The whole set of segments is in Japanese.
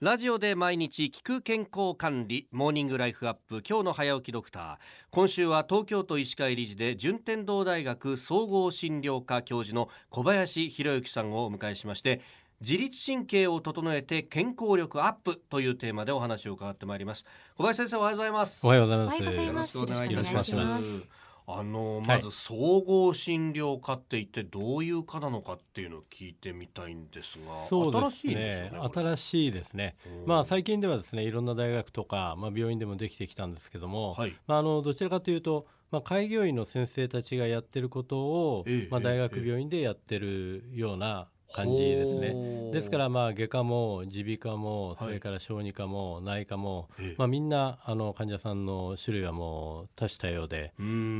ラジオで毎日聞く健康管理モーニングライフアップ今日の早起きドクター。今週は東京都医師会理事で順天堂大学総合診療科教授の小林博之さんをお迎えしまして自律神経を整えて健康力アップというテーマでお話を伺ってまいります。小林先生おはようございます。おはようございます。ようございよろしくお願いいたしますあのまず総合診療科って一体どういう科なのかっていうのを聞いてみたいんですがそうです新しいですね。新しいですね。うん。まあ最近ではですねいろんな大学とかまあ病院でもできてきたんですけども、はい。まああのどちらかというとまあ開業医の先生たちがやってることをええまあ大学病院でやってるような感じですね。ですからまあ外科も耳鼻科もはいそれから小児科も内科もええ。まあみんなあの患者さんの種類はもう多種多様で。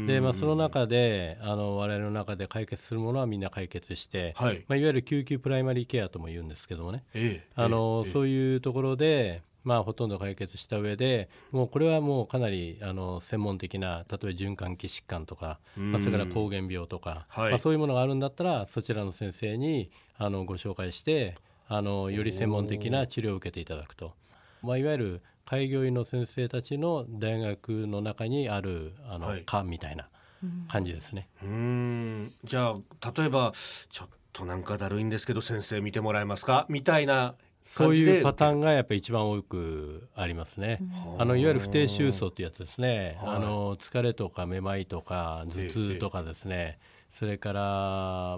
でまあ、その中であの我々の中で解決するものはみんな解決して、はい。まあ、いわゆる救急プライマリーケアとも言うんですけどもね。ええ。あの、ええ。そういうところで、まあ、ほとんど解決した上でもうこれはもうかなりあの専門的な例えば循環器疾患とか、うん。まあ、それから膠原病とか、はい。まあ、そういうものがあるんだったらそちらの先生にあのご紹介してあのより専門的な治療を受けていただくと、まあ、いわゆる開業医の先生たちの大学の中にあるあの、はい。科みたいな感じですね。うーん。じゃあ例えばちょっとなんかだるいんですけど先生見てもらえますか？みたいなそういうパターンがやっぱり一番多くありますね。あのいわゆる不定収束っていうやつですね、はい。あの疲れとかめまいとか頭痛とかですね、それから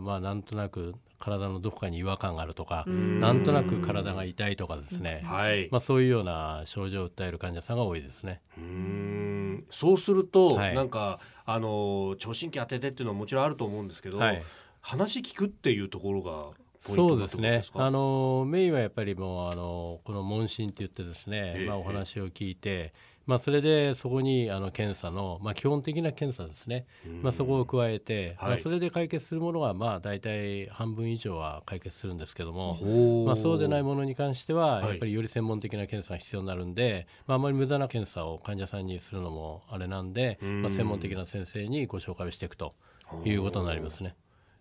まあなんとなく体のどこかに違和感があるとか、なんとなく体が痛いとかですね、はい、まあ、そういうような症状を訴える患者さんが多いですね。うーん。そうすると、はい。なんかあの聴診器当ててっていうのはもちろんあると思うんですけど、はい。話聞くっていうところがそうですね。あのメインはやっぱりもうあのこの問診って言ってですね、ええまあ、お話を聞いて、まあ、それでそこにあの検査の、まあ、基本的な検査ですね、まあ、そこを加えて、はい。まあ、それで解決するものはまあ大体半分以上は解決するんですけども、まあ、そうでないものに関してははい。やっぱりより専門的な検査が必要になるんで、まあ、あまり無駄な検査を患者さんにするのもあれなんで、ん。まあ、専門的な先生にご紹介をしていくということになりますね。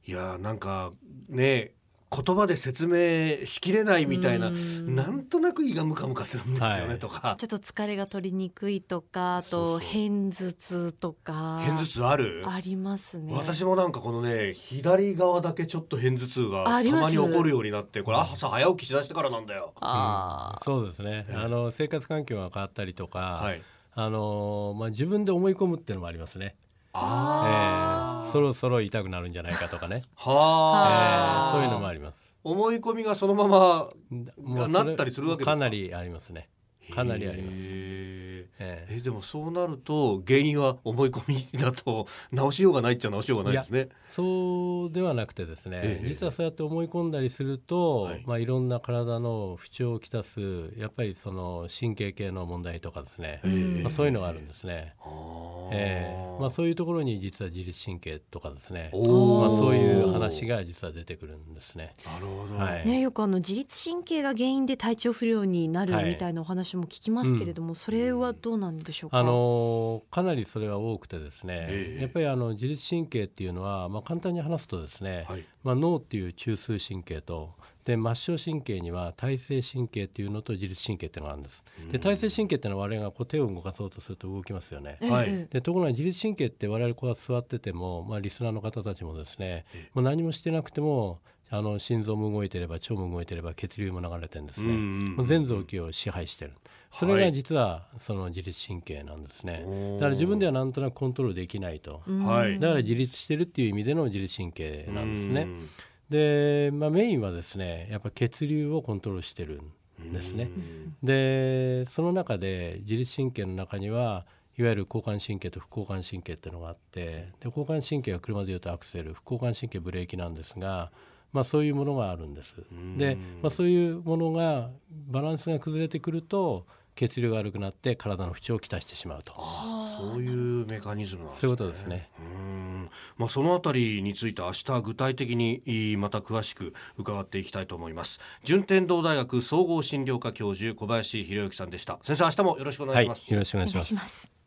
いやなんかね言葉で説明しきれないみたいなうん。なんとなく胃がムカムカするんですよね、はい。とかちょっと疲れが取りにくいとかあと偏頭痛とか。偏頭痛ある？ありますね。私もなんかこのね左側だけちょっと偏頭痛がたまに起こるようになってこれ朝早起きしだしてからなんだよ。あー。そうですね、ええ。あの生活環境が変わったりとか、はい、あのまあ、自分で思い込むっていうのもありますね、あええそろそろ痛くなるんじゃないかとかね、ーえはあ、えそういうのもあります。思い込みがそのままもうそれなったりするわけですか？かなりありますね。かなりあります、へー。ええ。えでもそうなると原因は思い込みだと直しようがないっちゃ直しようがないですね。そうではなくてですね、ええ実はそうやって思い込んだりすると、はい。いまあ、いろんな体の不調をきたすやっぱりその神経系の問題とかですね、えまあ、そういうのがあるんですね。あーええ。まあ、そういうところに実は自律神経とかですね、まあ、そういう話が実は出てくるんですね。なるほど、はい。ね、よくあの自律神経が原因で体調不良になるはい。みたいなお話も聞きますけれども、それはどうなんでしょうか？あのかなりそれは多くてですね、ええ。やっぱりあの自律神経っていうのは、まあ、簡単に話すとですね、はいまあ、脳っていう中枢神経とで末梢神経には体性神経っていうのと自律神経っていうのがあるんです。で体性神経っていうのは我々がこう手を動かそうとすると動きますよね。ええはいええでところが自律神経って我々こう座ってても、まあ、リスナーの方たちもですねもう何もしてなくてもあの心臓も動いてれば腸も動いてれば血流も流れてるんですね、う全臓器を支配してる。それが実はその自律神経なんですね、おー。だから自分ではなんとなくコントロールできないと、うんはい。だから自立してるっていう意味での自律神経なんですね、うん。で、まあ、メインはですねやっぱ血流をコントロールしてるんですね、うん。でその中で自律神経の中にはいわゆる交感神経と副交感神経っていうのがあってで交感神経は車でいうとアクセル副交感神経ブレーキなんですが、まあ、そういうものがあるんです。で、まあ、そういうものがバランスが崩れてくると血流が悪くなって体の不調をきたしてしまうとあそういうメカニズムなんですね。そういうことですね。うんまあ、そのあたりについて明日具体的にまた詳しく伺っていきたいと思います順天堂大学総合診療科教授小林博之さんでした先生明日もよろしくお願いします、はい、よろしくお願いし。ます。